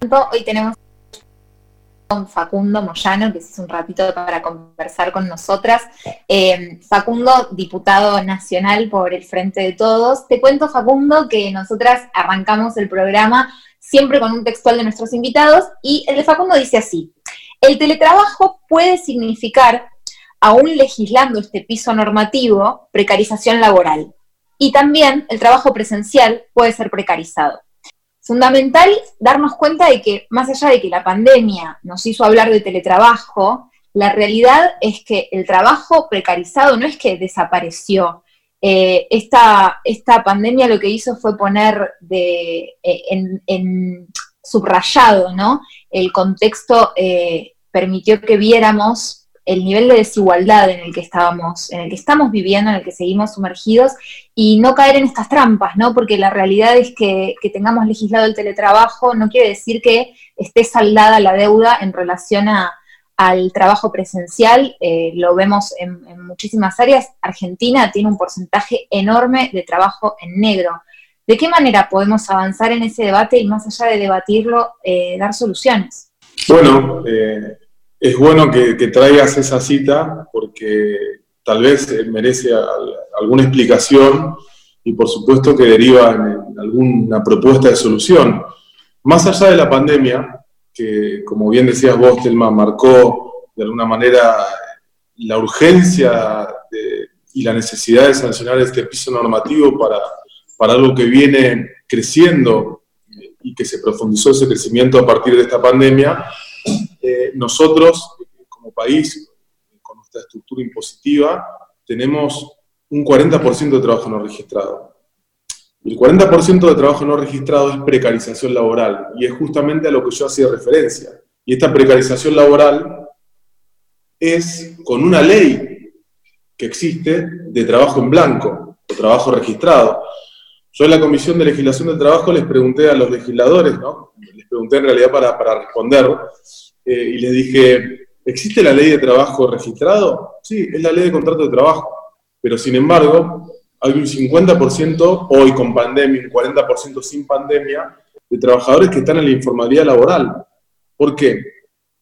Hoy tenemos con Facundo Moyano, que es un ratito para conversar con nosotras. Eh, Facundo, diputado nacional por el Frente de Todos. Te cuento, Facundo, que nosotras arrancamos el programa siempre con un textual de nuestros invitados y el de Facundo dice así, el teletrabajo puede significar, aún legislando este piso normativo, precarización laboral. Y también el trabajo presencial puede ser precarizado. Fundamental darnos cuenta de que más allá de que la pandemia nos hizo hablar de teletrabajo, la realidad es que el trabajo precarizado no es que desapareció. Eh, esta, esta, pandemia lo que hizo fue poner de, eh, en, subrayado, ¿no? El contexto eh, permitió que viéramos el nivel de desigualdad en el que estábamos, en el que estamos viviendo, en el que seguimos sumergidos, y no caer en estas trampas, ¿no? Porque la realidad es que, tengamos legislado el teletrabajo no quiere decir que esté saldada la deuda en relación al trabajo presencial. Eh, lo vemos en, muchísimas áreas. Argentina tiene un porcentaje enorme de trabajo en negro. ¿De qué manera podemos avanzar en ese debate y más allá de debatirlo, eh, dar soluciones? Bueno, eh, es bueno que, traigas esa cita porque tal vez merece alguna explicación y por supuesto que deriva en alguna propuesta de solución. Más allá de la pandemia, que como bien decías vos, Telma, marcó de alguna manera la urgencia y la necesidad de sancionar este piso normativo para, para algo que viene creciendo y que se profundizó ese crecimiento a partir de esta pandemia, nosotros, como país, con nuestra estructura impositiva, tenemos un 40% de trabajo no registrado. El 40% de trabajo no registrado es precarización laboral y es justamente a lo que yo hacía referencia. Y esta precarización laboral es con una ley que existe de trabajo en blanco o trabajo registrado. Yo en la Comisión de Legislación del Trabajo les pregunté a los legisladores, ¿no? les pregunté en realidad para responder, eh, y les dije, ¿existe la ley de trabajo registrado? Sí, es la ley de contrato de trabajo, pero sin embargo, hay un 50% hoy con pandemia, un 40% sin pandemia, de trabajadores que están en la informalidad laboral. ¿Por qué?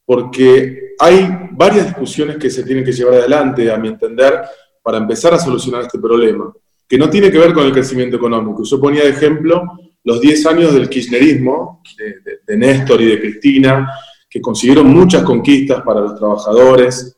Porque hay varias discusiones que se tienen que llevar adelante, a mi entender, para empezar a solucionar este problema, que no tiene que ver con el crecimiento económico. Yo ponía de ejemplo los 10 años del kirchnerismo, de, de Néstor y de Cristina, consiguieron muchas conquistas para los trabajadores,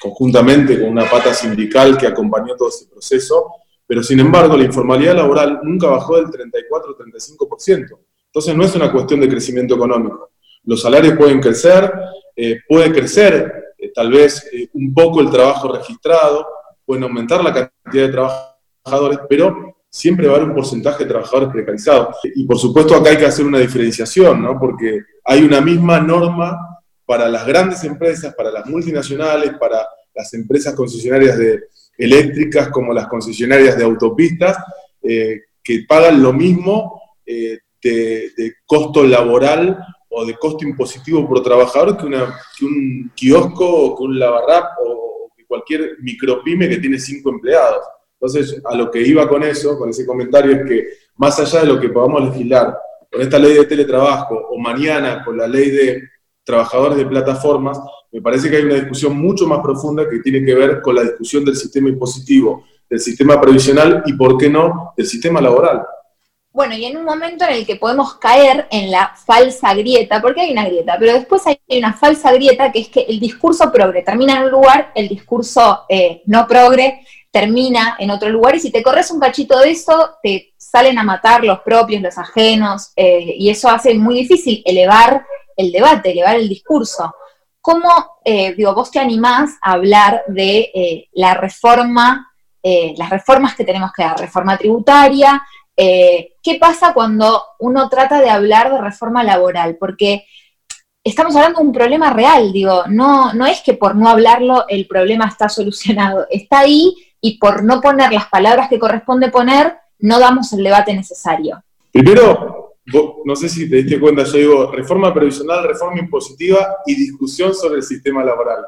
conjuntamente con una pata sindical que acompañó todo ese proceso, pero sin embargo la informalidad laboral nunca bajó del 34 35%. Entonces no es una cuestión de crecimiento económico. Los salarios pueden crecer, eh, puede crecer eh, tal vez eh, un poco el trabajo registrado, pueden aumentar la cantidad de trabajadores, pero siempre va a haber un porcentaje de trabajadores precarizados. Y por supuesto acá hay que hacer una diferenciación, ¿no? porque hay una misma norma para las grandes empresas, para las multinacionales, para las empresas concesionarias de eléctricas como las concesionarias de autopistas, eh, que pagan lo mismo eh, de, costo laboral o de costo impositivo por trabajador que, que un kiosco o que un lavarrap o que cualquier micropyme que tiene cinco empleados. Entonces, a lo que iba con eso, con ese comentario, es que más allá de lo que podamos legislar con esta ley de teletrabajo o mañana con la ley de trabajadores de plataformas, me parece que hay una discusión mucho más profunda que tiene que ver con la discusión del sistema impositivo, del sistema previsional y, por qué no, del sistema laboral. Bueno, y en un momento en el que podemos caer en la falsa grieta, porque hay una grieta, pero después hay una falsa grieta que es que el discurso progre termina en un lugar, el discurso eh, no progre termina en otro lugar y si te corres un cachito de eso, te salen a matar los propios, los ajenos, eh, y eso hace muy difícil elevar el debate, elevar el discurso. ¿Cómo, eh, digo, vos te animás a hablar de eh, la reforma, las reformas que tenemos que dar, reforma tributaria? ¿Qué pasa cuando uno trata de hablar de reforma laboral? Porque estamos hablando de un problema real, digo, no, no es que por no hablarlo el problema está solucionado, está ahí y por no poner las palabras que corresponde poner, no damos el debate necesario. Primero, no sé si te diste cuenta, yo digo reforma previsional, reforma impositiva y discusión sobre el sistema laboral.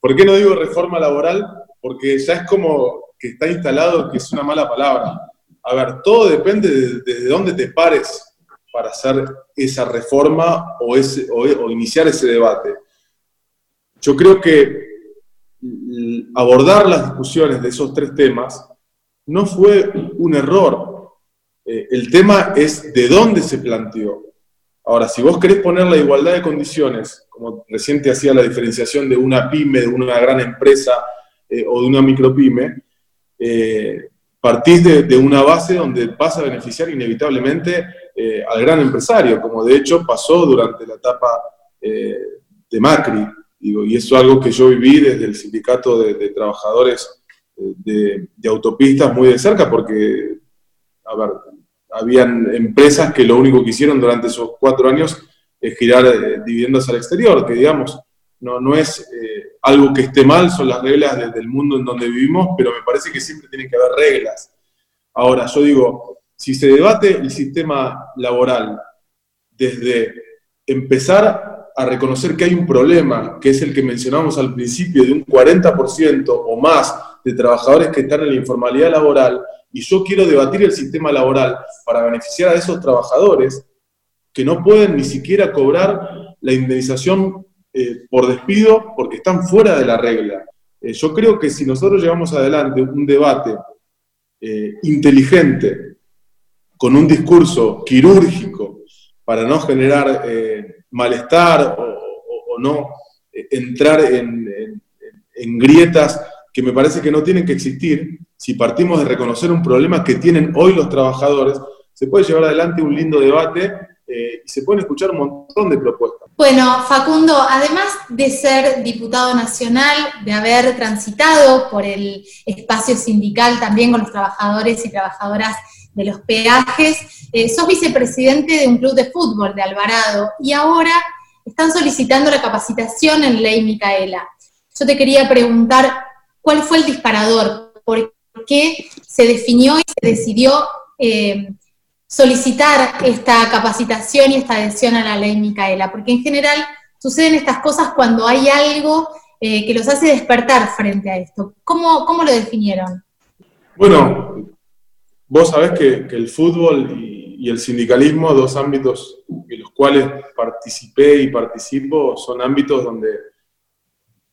¿Por qué no digo reforma laboral? Porque ya es como que está instalado que es una mala palabra. A ver, todo depende de, de dónde te pares para hacer esa reforma o, iniciar ese debate. Yo creo que abordar las discusiones de esos tres temas no fue un error. Eh, el tema es de dónde se planteó. Ahora, si vos querés poner la igualdad de condiciones, como reciente hacía la diferenciación de una pyme, de una gran empresa eh, o de una micropyme, eh, partís de, una base donde vas a beneficiar inevitablemente eh, al gran empresario, como de hecho pasó durante la etapa de Macri. Y eso es algo que yo viví desde el sindicato de, trabajadores de, de, autopistas muy de cerca, porque, a ver, habían empresas que lo único que hicieron durante esos cuatro años es girar eh, dividendos al exterior, que digamos, no, no es eh, algo que esté mal, son las reglas del mundo en donde vivimos, pero me parece que siempre tienen que haber reglas. Ahora, yo digo, si se debate el sistema laboral desde empezar a reconocer que hay un problema, que es el que mencionamos al principio, de un 40% o más de trabajadores que están en la informalidad laboral, y yo quiero debatir el sistema laboral para beneficiar a esos trabajadores que no pueden ni siquiera cobrar la indemnización eh, por despido porque están fuera de la regla. Eh, yo creo que si nosotros llevamos adelante un debate eh, inteligente, con un discurso quirúrgico, para no generar malestar o, no entrar en, en grietas que me parece que no tienen que existir, si partimos de reconocer un problema que tienen hoy los trabajadores, se puede llevar adelante un lindo debate eh, y se pueden escuchar un montón de propuestas. Bueno, Facundo, además de ser diputado nacional, de haber transitado por el espacio sindical también con los trabajadores y trabajadoras de los peajes, eh, sos vicepresidente de un club de fútbol de Alvarado y ahora están solicitando la capacitación en ley Micaela. Yo te quería preguntar, ¿cuál fue el disparador? ¿Por qué se definió y se decidió eh, solicitar esta capacitación y esta adhesión a la ley Micaela, porque en general suceden estas cosas cuando hay algo eh, que los hace despertar frente a esto. ¿Cómo, cómo lo definieron? Bueno, vos sabés que, el fútbol y, el sindicalismo, dos ámbitos en los cuales participé y participo, son ámbitos donde,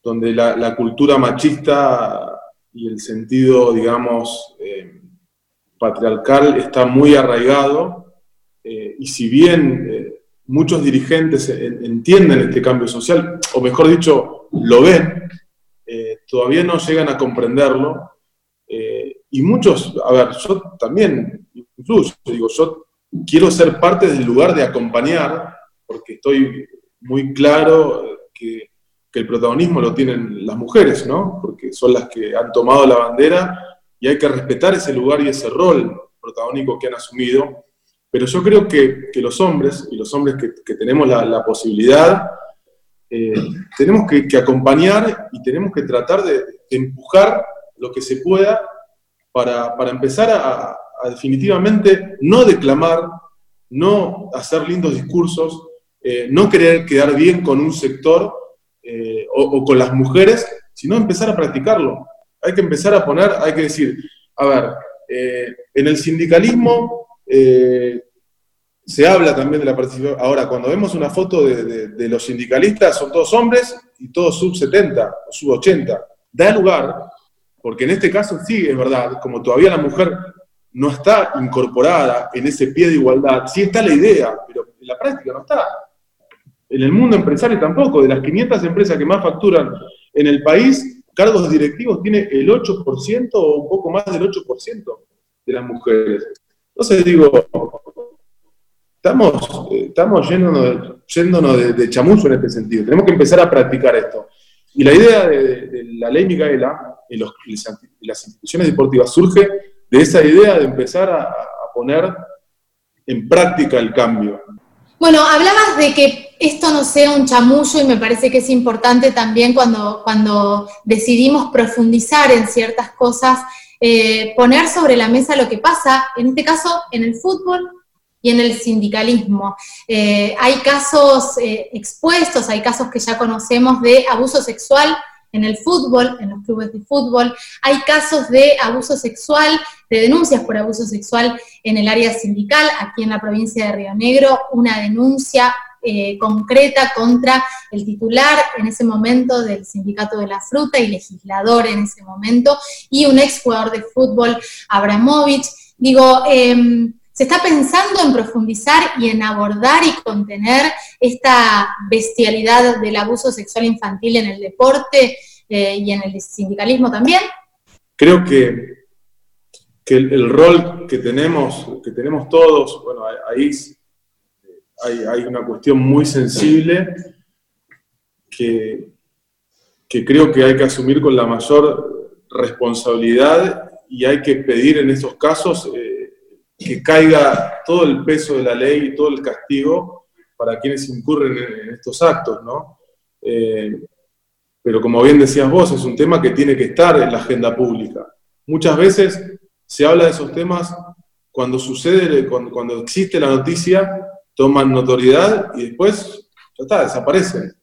donde la cultura machista y el sentido, digamos, eh, patriarcal está muy arraigado, eh, y si bien eh, muchos dirigentes entienden este cambio social, o mejor dicho, lo ven, todavía no llegan a comprenderlo, y muchos, a ver, yo también, incluso, digo, yo quiero ser parte del lugar de acompañar, porque estoy muy claro que que el protagonismo lo tienen las mujeres, ¿no? Porque son las que han tomado la bandera y hay que respetar ese lugar y ese rol protagónico que han asumido. Pero yo creo que, los hombres, y los hombres que, tenemos la, posibilidad, eh, tenemos que, acompañar y tenemos que tratar de, empujar lo que se pueda para, empezar a, definitivamente no declamar, no hacer lindos discursos, eh, no querer quedar bien con un sector, eh, o, con las mujeres, sino empezar a practicarlo. Hay que empezar a poner, hay que decir, a ver, eh, en el sindicalismo se habla también de la participación. Ahora, cuando vemos una foto de, los sindicalistas, son todos hombres y todos sub 70 o sub 80. Da lugar, porque en este caso sí es verdad, como todavía la mujer no está incorporada en ese pie de igualdad, sí está la idea, pero en la práctica no está. En el mundo empresario tampoco. De las 500 empresas que más facturan en el país, cargos directivos tiene el 8% o un poco más del 8% de las mujeres. Entonces digo, estamos, estamos yéndonos, de, de, chamuzo en este sentido. Tenemos que empezar a practicar esto. Y la idea de, la ley Micaela en, las instituciones deportivas surge de esa idea de empezar a poner en práctica el cambio. Bueno, hablabas de que esto no sea un chamullo y me parece que es importante también cuando, cuando decidimos profundizar en ciertas cosas, eh, poner sobre la mesa lo que pasa, en este caso, en el fútbol y en el sindicalismo. Eh, hay casos eh, expuestos, hay casos que ya conocemos de abuso sexual en el fútbol, en los clubes de fútbol. Hay casos de abuso sexual, de denuncias por abuso sexual en el área sindical, aquí en la provincia de Río Negro, una denuncia eh, concreta contra el titular en ese momento del Sindicato de la Fruta y legislador en ese momento, y un ex jugador de fútbol, Abramovich. Digo, em, se está pensando en profundizar y en abordar y contener esta bestialidad del abuso sexual infantil en el deporte eh, y en el sindicalismo también. Creo que, que el, rol que tenemos, que tenemos todos, bueno, ahí hay, una cuestión muy sensible que, que creo que hay que asumir con la mayor responsabilidad y hay que pedir en esos casos eh, que caiga todo el peso de la ley y todo el castigo para quienes incurren en, estos actos, ¿no? Eh, pero como bien decías vos, es un tema que tiene que estar en la agenda pública. Muchas veces se habla de esos temas cuando sucede, cuando, existe la noticia toman notoriedad y después, ya está, desaparecen.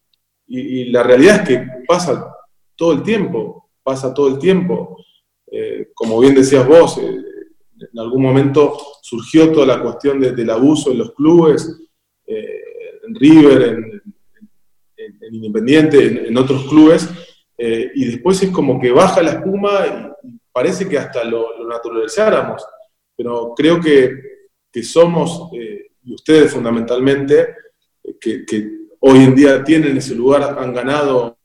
Y, la realidad es que pasa todo el tiempo, pasa todo el tiempo. Eh, como bien decías vos, eh, en algún momento surgió toda la cuestión del abuso en los clubes, eh, en River, en, Independiente, en, otros clubes, y después es como que baja la espuma y parece que hasta lo, naturalizáramos. Pero creo que, que somos y ustedes fundamentalmente, que, hoy en día tienen ese lugar, han ganado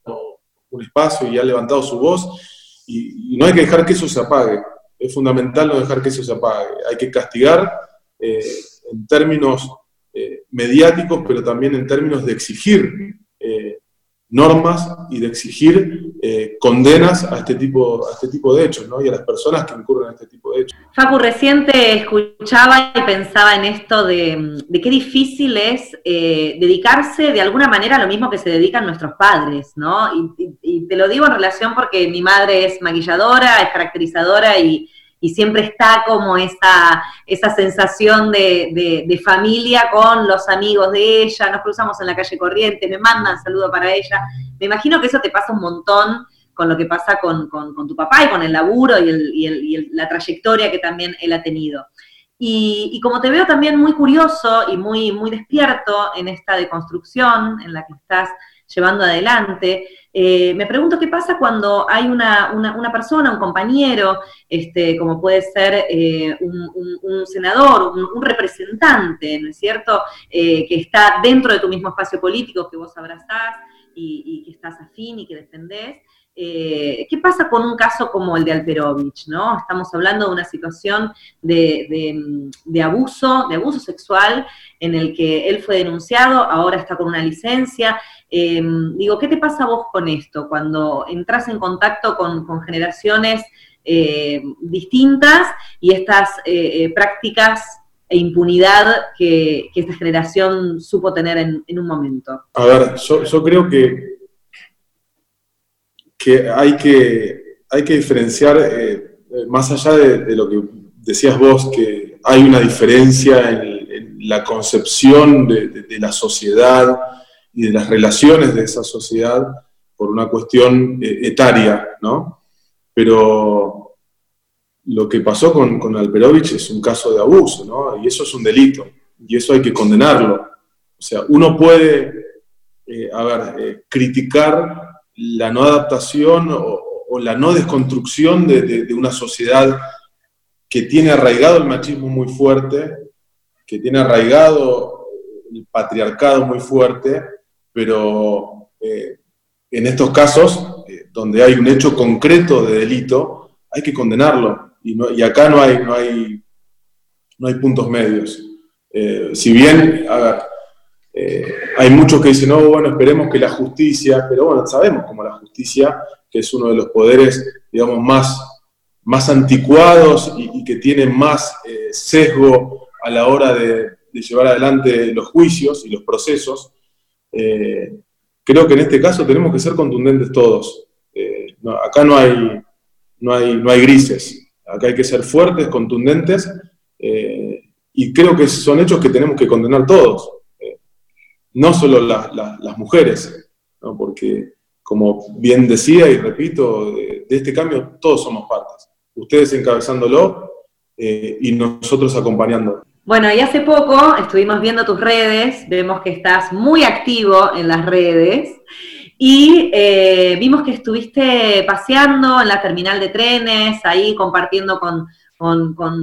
un espacio y han levantado su voz, y, no hay que dejar que eso se apague. Es fundamental no dejar que eso se apague. Hay que castigar eh, en términos eh, mediáticos, pero también en términos de exigir eh, normas y de exigir condenas a este, tipo, a este tipo de hechos, ¿no? Y a las personas que incurren en este tipo de hechos. Facu, reciente escuchaba y pensaba en esto de, qué difícil es dedicarse de alguna manera a lo mismo que se dedican nuestros padres, ¿no? y te lo digo en relación porque mi madre es maquilladora, es caracterizadora y y siempre está como esa, esa sensación de, familia con los amigos de ella, nos cruzamos en la calle corriente, me mandan saludo para ella. Me imagino que eso te pasa un montón con lo que pasa con, tu papá y con el laburo y, la trayectoria que también él ha tenido. Y, como te veo también muy curioso y muy, muy despierto en esta deconstrucción en la que estás llevando adelante, eh, me pregunto qué pasa cuando hay una, persona, un compañero, este, como puede ser eh, un, senador, un, representante, ¿no es cierto?, eh, que está dentro de tu mismo espacio político que vos abrazás y, que estás afín y que defendés, ¿Qué pasa con un caso como el de Alperovich? ¿no? Estamos hablando de una situación de, abuso, de abuso sexual, en el que él fue denunciado, ahora está con una licencia. Em, digo, ¿qué te pasa a vos con esto cuando entras en contacto con, generaciones eh, distintas y estas eh, prácticas e impunidad que, esta generación supo tener en, un momento? A ver, yo creo que que hay que, hay que diferenciar, eh, más allá de, lo que decías vos, que hay una diferencia en, la concepción de, la sociedad y de las relaciones de esa sociedad por una cuestión eh, etaria, ¿no? Pero lo que pasó con, con Alperovich es un caso de abuso, ¿no? Y eso es un delito, y eso hay que condenarlo. O sea, uno puede, eh, a ver, criticar la no adaptación o, la no desconstrucción de, una sociedad que tiene arraigado el machismo muy fuerte, que tiene arraigado el patriarcado muy fuerte, pero eh, en estos casos, eh, donde hay un hecho concreto de delito, hay que condenarlo. Y, acá no hay, no, hay, no hay puntos medios. Eh, si bien, hay muchos que dicen, no, bueno, esperemos que la justicia, pero bueno, sabemos como la justicia, que es uno de los poderes, digamos, más, más anticuados y, que tiene más sesgo a la hora de, llevar adelante los juicios y los procesos, eh, creo que en este caso tenemos que ser contundentes todos. acá no hay, no, hay, no hay grises, acá hay que ser fuertes, contundentes, y creo que son hechos que tenemos que condenar todos no solo las mujeres, porque como bien decía y repito, de, este cambio todos somos partes. Ustedes encabezándolo eh, y nosotros acompañándolo. Bueno, y hace poco estuvimos viendo tus redes, vemos que estás muy activo en las redes y eh, vimos que estuviste paseando en la terminal de trenes, ahí compartiendo con,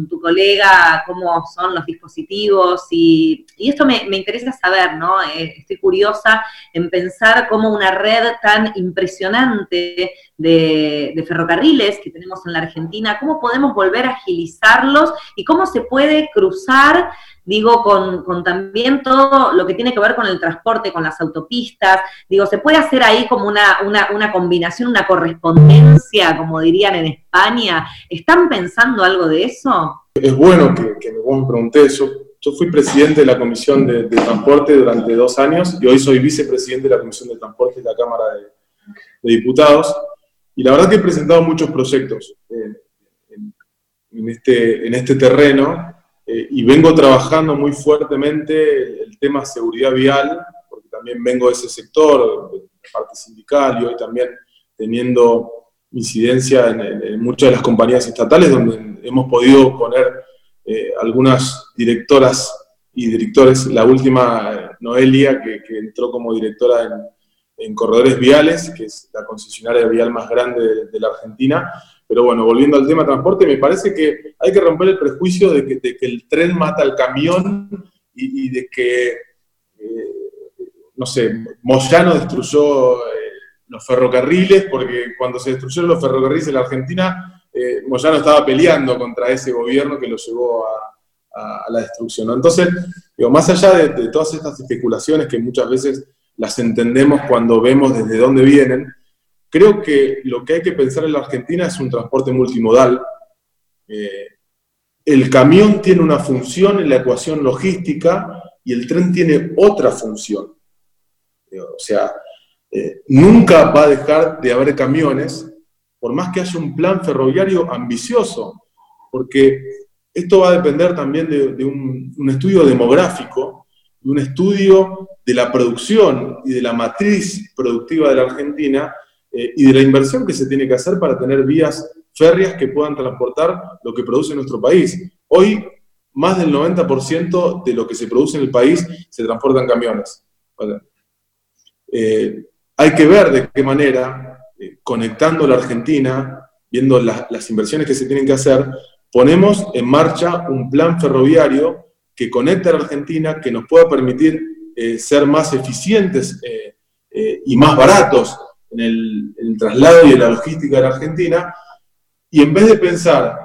tu colega cómo son los dispositivos y, esto me, interesa saber, ¿no? Eh, estoy curiosa en pensar cómo una red tan impresionante de, ferrocarriles que tenemos en la Argentina, cómo podemos volver a agilizarlos y cómo se puede cruzar digo, con, también todo lo que tiene que ver con el transporte, con las autopistas, digo, se puede hacer ahí como una, una, combinación, una correspondencia, como dirían en España. ¿Están pensando algo de eso? Es bueno que, que me pregunté eso. Yo fui presidente de la Comisión de, Transporte durante dos años y hoy soy vicepresidente de la Comisión de Transporte de la Cámara de, Diputados. Y la verdad que he presentado muchos proyectos eh, en, este, en este terreno eh, y vengo trabajando muy fuertemente el tema seguridad vial, porque también vengo de ese sector, de parte sindical, y hoy también teniendo incidencia en, muchas de las compañías estatales, donde hemos podido poner eh, algunas directoras y directores, la última, Noelia, que, entró como directora en, Corredores Viales, que es la concesionaria vial más grande de la Argentina, pero bueno, volviendo al tema transporte, me parece que hay que romper el prejuicio de que, el tren mata al camión y, de que, eh, no sé, Moyano destruyó eh, los ferrocarriles, porque cuando se destruyeron los ferrocarriles en la Argentina, eh, Moyano estaba peleando contra ese gobierno que lo llevó a, la destrucción. Entonces, digo, más allá de todas estas especulaciones que muchas veces las entendemos cuando vemos desde dónde vienen, Creo que lo que hay que pensar en la Argentina es un transporte multimodal. Eh, el camión tiene una función en la ecuación logística y el tren tiene otra función. O sea, eh, nunca va a dejar de haber camiones, por más que haya un plan ferroviario ambicioso, porque esto va a depender también de, un, estudio demográfico, de un estudio de la producción y de la matriz productiva de la Argentina, eh, y de la inversión que se tiene que hacer para tener vías férreas que puedan transportar lo que produce nuestro país. Hoy, más del 90% de lo que se produce en el país se transporta en camiones. Eh, hay que ver de qué manera, eh, conectando la Argentina, viendo las inversiones que se tienen que hacer, ponemos en marcha un plan ferroviario que conecte a la Argentina, que nos pueda permitir ser más eficientes y más baratos en el, traslado y en la logística de la Argentina, y en vez de pensar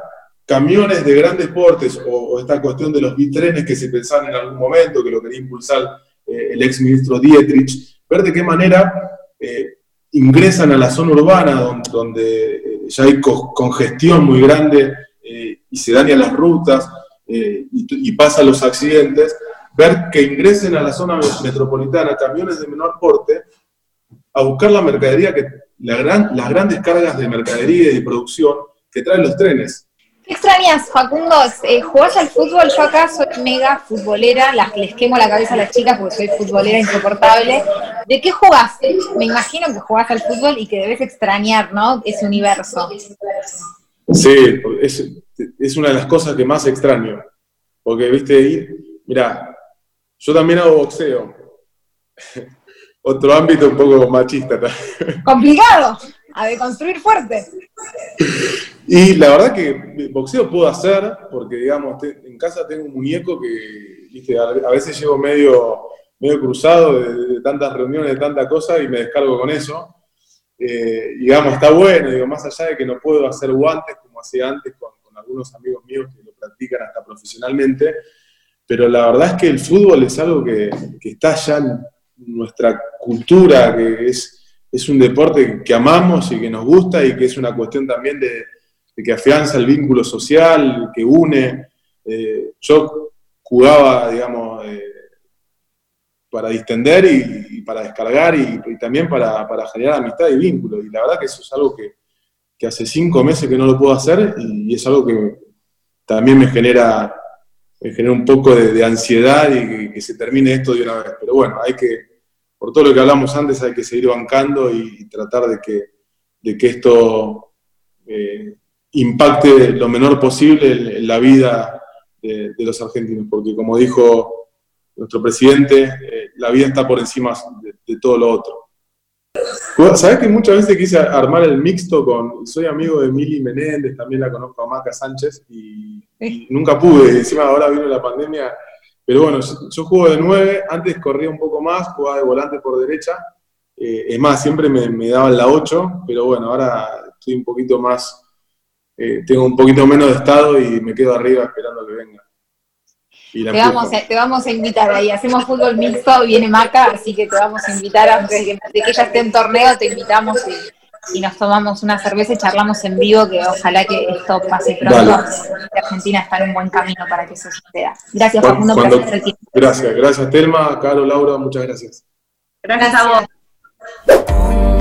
camiones de grandes portes o, esta cuestión de los bitrenes que se pensaban en algún momento, que lo quería impulsar eh, el ex ministro Dietrich, ver de qué manera eh, ingresan a la zona urbana donde, eh, ya hay congestión muy grande y se dañan las rutas y, y pasan los accidentes, ver que ingresen a la zona metropolitana camiones de menor porte a buscar la mercadería, que la gran, las grandes cargas de mercadería y de producción que traen los trenes. ¿Qué extrañas, Facundo? Eh, ¿Jugás al fútbol? Yo acá soy mega futbolera, las, les quemo la cabeza a las chicas porque soy futbolera insoportable. ¿De qué jugás? Me imagino que jugás al fútbol y que debes extrañar, ¿no? Ese universo. Sí, es, es una de las cosas que más extraño. Porque, viste, mira, yo también hago boxeo otro ámbito un poco machista. Complicado, a deconstruir fuerte. Y la verdad que boxeo puedo hacer, porque digamos, en casa tengo un muñeco que ¿viste? a veces llevo medio, medio cruzado de, tantas reuniones, de tanta cosa, y me descargo con eso. Eh, digamos, está bueno, digo, más allá de que no puedo hacer guantes como hacía antes con, algunos amigos míos que lo practican hasta profesionalmente, pero la verdad es que el fútbol es algo que, está ya nuestra cultura, que es, es un deporte que amamos y que nos gusta y que es una cuestión también de, que afianza el vínculo social, que une. Eh, yo jugaba, digamos, eh, para distender y, para descargar y, también para, generar amistad y vínculo. Y la verdad que eso es algo que, hace cinco meses que no lo puedo hacer y, es algo que también me genera, genera un poco de, ansiedad y que, que, se termine esto de una vez. Pero bueno, hay que, por todo lo que hablamos antes, hay que seguir bancando y, tratar de que, de que esto eh, impacte lo menor posible en, la vida de, los argentinos, porque como dijo nuestro presidente, eh, la vida está por encima de, todo lo otro. ¿Sabes que muchas veces quise armar el mixto con, soy amigo de Mili Menéndez, también la conozco a Maca Sánchez, y, y nunca pude, encima ahora vino la pandemia, pero bueno, yo juego de 9, antes corría un poco más, jugaba de volante por derecha. Eh, es más, siempre me, me, daban la 8, pero bueno, ahora estoy un poquito más, eh, tengo un poquito menos de estado y me quedo arriba esperando que venga. Te vamos, a, te vamos, a, invitar ahí, hacemos fútbol mixto, viene Maca, así que te vamos a invitar antes de que, de que ella esté en torneo, te invitamos y y nos tomamos una cerveza y charlamos en vivo, que ojalá que esto pase pronto. Argentina está en un buen camino para que eso suceda. Gracias, Facundo, por hacer el tiempo. Gracias, gracias, Telma, Caro, Laura, muchas gracias. Gracias, a vos.